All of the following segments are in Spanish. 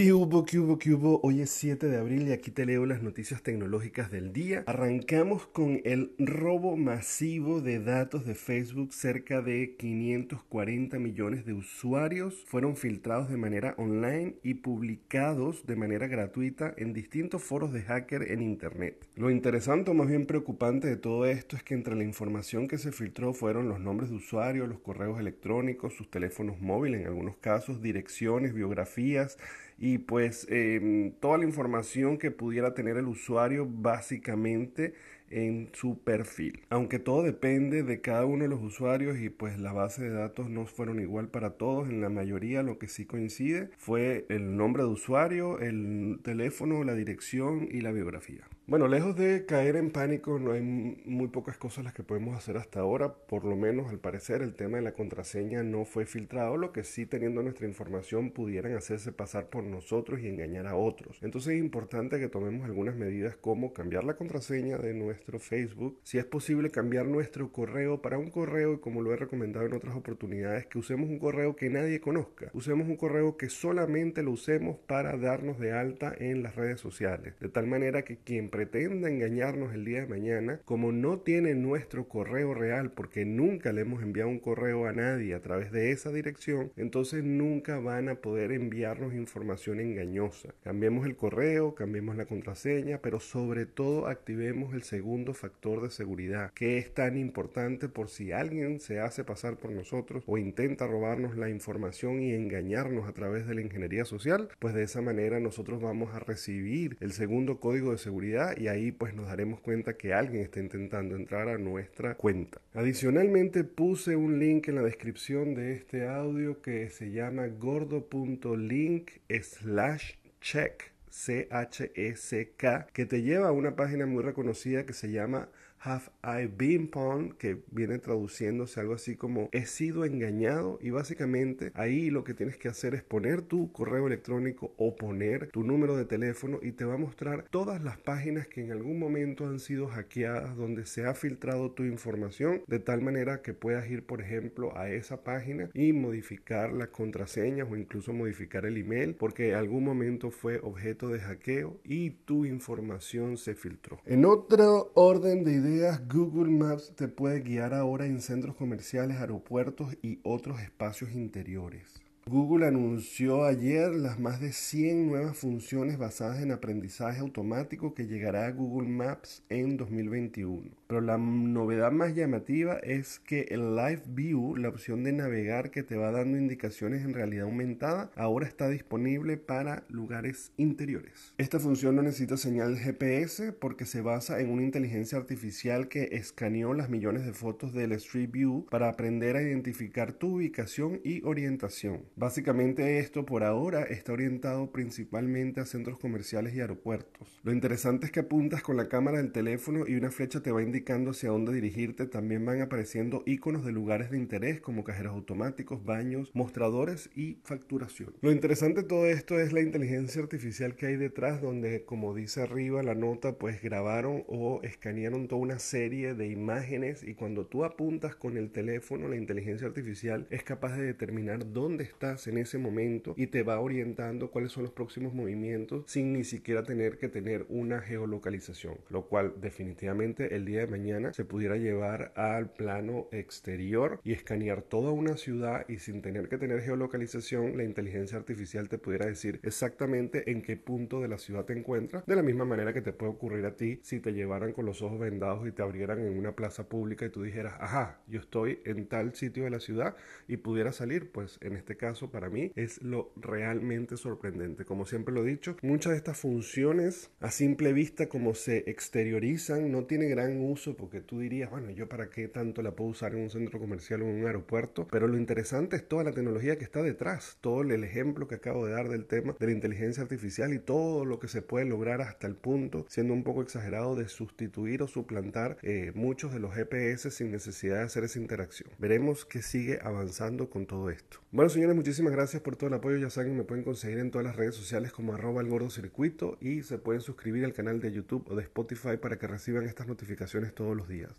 ¿Qué hubo, qué hubo, qué hubo? Hoy es 7 de abril y aquí te leo las noticias tecnológicas del día. Arrancamos con el robo masivo de datos de Facebook. Cerca de 540 millones de usuarios fueron filtrados de manera online y publicados de manera gratuita en distintos foros de hacker en Internet. Lo interesante o más bien preocupante de todo esto es que entre la información que se filtró fueron los nombres de usuarios, los correos electrónicos, sus teléfonos móviles en algunos casos, direcciones, biografías, y pues em, toda la información que pudiera tener el usuario básicamente en su perfil. Aunque todo depende de cada uno de los usuarios y pues la base de datos no fueron igual para todos, en la mayoría lo que sí coincide fue el nombre de usuario, el teléfono, la dirección y la biografía. Bueno, lejos de caer en pánico, no hay muy pocas cosas las que podemos hacer hasta ahora. Por lo menos, al parecer, el tema de la contraseña no fue filtrado, lo que sí, teniendo nuestra información, pudieran hacerse pasar por nosotros y engañar a otros. Entonces es importante que tomemos algunas medidas como cambiar la contraseña de nuestro Facebook, si es posible cambiar nuestro correo para un correo, y como lo he recomendado en otras oportunidades, que usemos un correo que nadie conozca. Usemos un correo que solamente lo usemos para darnos de alta en las redes sociales, de tal manera que quien pretenda engañarnos el día de mañana, como no tiene nuestro correo real, porque nunca le hemos enviado un correo a nadie a través de esa dirección, entonces nunca van a poder enviarnos información engañosa. Cambiemos el correo, cambiemos la contraseña, pero sobre todo activemos el segundo factor de seguridad, que es tan importante por si alguien se hace pasar por nosotros o intenta robarnos la información y engañarnos a través de la ingeniería social, pues de esa manera nosotros vamos a recibir el segundo código de seguridad y ahí pues nos daremos cuenta que alguien está intentando entrar a nuestra cuenta. Adicionalmente puse un link en la descripción de este audio que se llama gordo.link slash check C-H-E-C-K, que te lleva a una página muy reconocida que se llama Have I Been Pwned, que viene traduciéndose algo así como he sido engañado y básicamente ahí lo que tienes que hacer es poner tu correo electrónico o poner tu número de teléfono y te va a mostrar todas las páginas que en algún momento han sido hackeadas donde se ha filtrado tu información de tal manera que puedas ir por ejemplo a esa página y modificar las contraseñas o incluso modificar el email porque en algún momento fue objeto de hackeo y tu información se filtró. En otro orden de ideas Google Maps te puede guiar ahora en centros comerciales, aeropuertos y otros espacios interiores. Google anunció ayer las más de 100 nuevas funciones basadas en aprendizaje automático que llegará a Google Maps en 2021. Pero la novedad más llamativa es que el Live View, la opción de navegar que te va dando indicaciones en realidad aumentada, ahora está disponible para lugares interiores. Esta función no necesita señal GPS porque se basa en una inteligencia artificial que escaneó las millones de fotos del Street View para aprender a identificar tu ubicación y orientación. Básicamente esto por ahora está orientado principalmente a centros comerciales y aeropuertos. Lo interesante es que apuntas con la cámara del teléfono y una flecha te va indicando hacia dónde dirigirte. También van apareciendo iconos de lugares de interés como cajeros automáticos, baños, mostradores y facturación. Lo interesante de todo esto es la inteligencia artificial que hay detrás donde como dice arriba la nota pues grabaron o escanearon toda una serie de imágenes y cuando tú apuntas con el teléfono la inteligencia artificial es capaz de determinar dónde está en ese momento y te va orientando cuáles son los próximos movimientos sin ni siquiera tener que tener una geolocalización, lo cual definitivamente el día de mañana se pudiera llevar al plano exterior y escanear toda una ciudad y sin tener que tener geolocalización, la inteligencia artificial te pudiera decir exactamente en qué punto de la ciudad te encuentras, de la misma manera que te puede ocurrir a ti si te llevaran con los ojos vendados y te abrieran en una plaza pública y tú dijeras, ajá, yo estoy en tal sitio de la ciudad y pudiera salir, pues en este caso para mí es lo realmente sorprendente. Como siempre lo he dicho, muchas de estas funciones a simple vista como se exteriorizan no tiene gran uso porque tú dirías, bueno, yo para qué tanto la puedo usar en un centro comercial o en un aeropuerto, pero lo interesante es toda la tecnología que está detrás, todo el ejemplo que acabo de dar del tema de la inteligencia artificial y todo lo que se puede lograr hasta el punto, siendo un poco exagerado, de sustituir o suplantar eh, muchos de los GPS sin necesidad de hacer esa interacción. Veremos que sigue avanzando con todo esto. Bueno, señores, muchísimas gracias por todo el apoyo. Ya saben, me pueden conseguir en todas las redes sociales como arroba el gordo circuito y se pueden suscribir al canal de YouTube o de Spotify para que reciban estas notificaciones todos los días.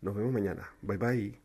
Nos vemos mañana. Bye bye.